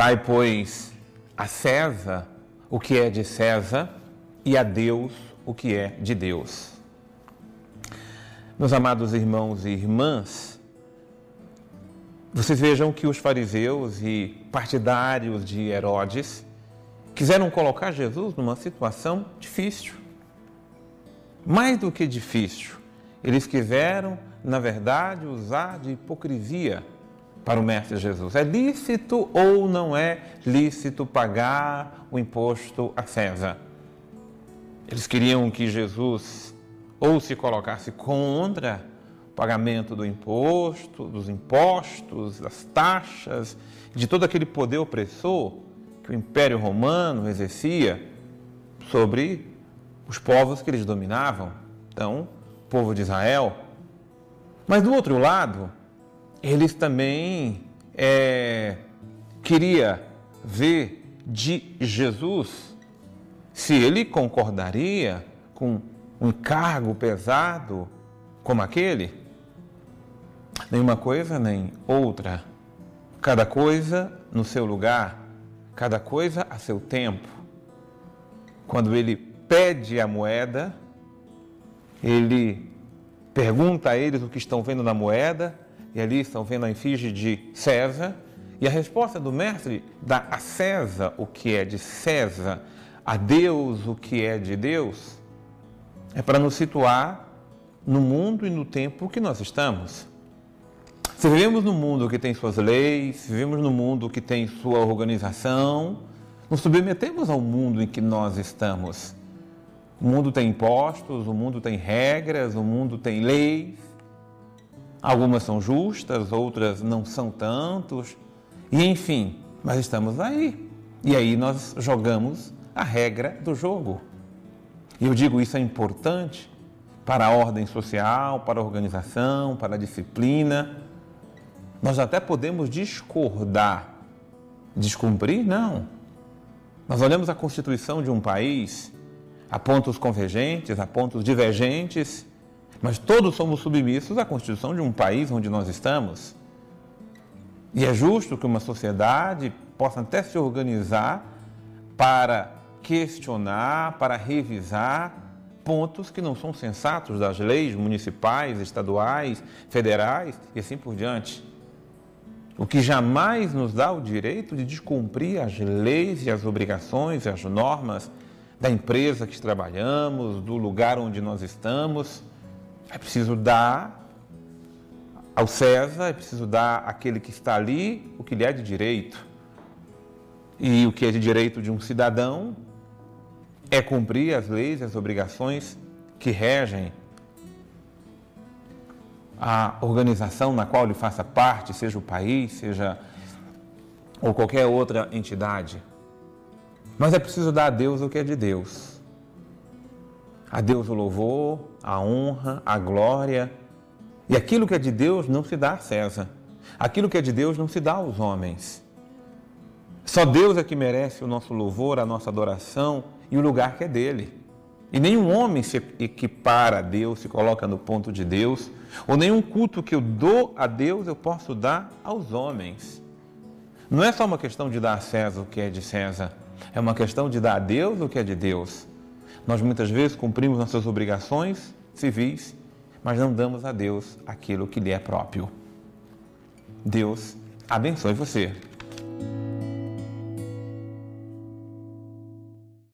Dai, pois, a César o que é de César e a Deus o que é de Deus. Meus amados irmãos e irmãs, vocês vejam que os fariseus e partidários de Herodes quiseram colocar Jesus numa situação difícil. Mais do que difícil, eles quiseram, na verdade, usar de hipocrisia para o Mestre Jesus. É lícito ou não é lícito pagar o imposto a César? Eles queriam que Jesus ou se colocasse contra o pagamento do imposto, dos impostos, das taxas, de todo aquele poder opressor que o Império Romano exercia sobre os povos que eles dominavam. Então, o povo de Israel. Mas do outro lado, eles também é, queria ver de Jesus se ele concordaria com um encargo pesado como aquele. Nenhuma coisa nem outra. Cada coisa no seu lugar, cada coisa a seu tempo. Quando ele pede a moeda, ele pergunta a eles o que estão vendo na moeda e ali estão vendo a efígie de César. E a resposta do mestre dá a César o que é de César, a Deus o que é de Deus, é para nos situar no mundo e no tempo que nós estamos. Se vivemos no mundo que tem suas leis, vivemos no mundo que tem sua organização, nos submetemos ao mundo em que nós estamos. O mundo tem impostos, o mundo tem regras, o mundo tem leis. Algumas são justas, outras não são tantos. E enfim, mas estamos aí. E aí nós jogamos a regra do jogo. E eu digo isso é importante para a ordem social, para a organização, para a disciplina. Nós até podemos discordar. Descumprir? Não. Nós olhamos a constituição de um país, a pontos convergentes, a pontos divergentes, mas todos somos submissos à Constituição de um país onde nós estamos. E é justo que uma sociedade possa até se organizar para questionar, para revisar pontos que não são sensatos das leis municipais, estaduais, federais e assim por diante. O que jamais nos dá o direito de descumprir as leis e as obrigações e as normas da empresa que trabalhamos, do lugar onde nós estamos. É preciso dar ao César, é preciso dar àquele que está ali o que lhe é de direito. E o que é de direito de um cidadão é cumprir as leis e as obrigações que regem a organização na qual ele faça parte, seja o país, seja ou qualquer outra entidade. Mas é preciso dar a Deus o que é de Deus. A Deus o louvor, a honra, a glória. E aquilo que é de Deus não se dá a César. Aquilo que é de Deus não se dá aos homens. Só Deus é que merece o nosso louvor, a nossa adoração e o lugar que é dele. E nenhum homem se equipara a Deus, se coloca no ponto de Deus, ou nenhum culto que eu dou a Deus eu posso dar aos homens. Não é só uma questão de dar a César o que é de César, é uma questão de dar a Deus o que é de Deus. Nós muitas vezes cumprimos nossas obrigações civis, mas não damos a Deus aquilo que lhe é próprio. Deus abençoe você.